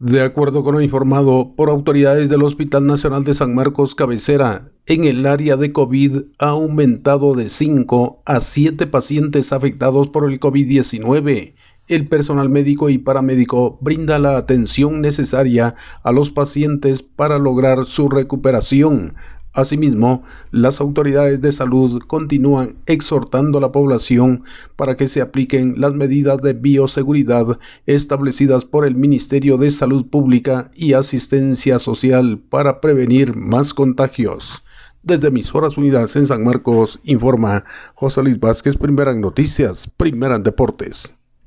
De acuerdo con lo informado por autoridades del Hospital Nacional de San Marcos Cabecera, en el área de COVID ha aumentado de 5 a 7 pacientes afectados por el COVID-19. El personal médico y paramédico brinda la atención necesaria a los pacientes para lograr su recuperación, Asimismo, las autoridades de salud continúan exhortando a la población para que se apliquen las medidas de bioseguridad establecidas por el Ministerio de Salud Pública y Asistencia Social para prevenir más contagios. Desde mis horas unidas en San Marcos, informa José Luis Vázquez, primera en noticias, primera en deportes.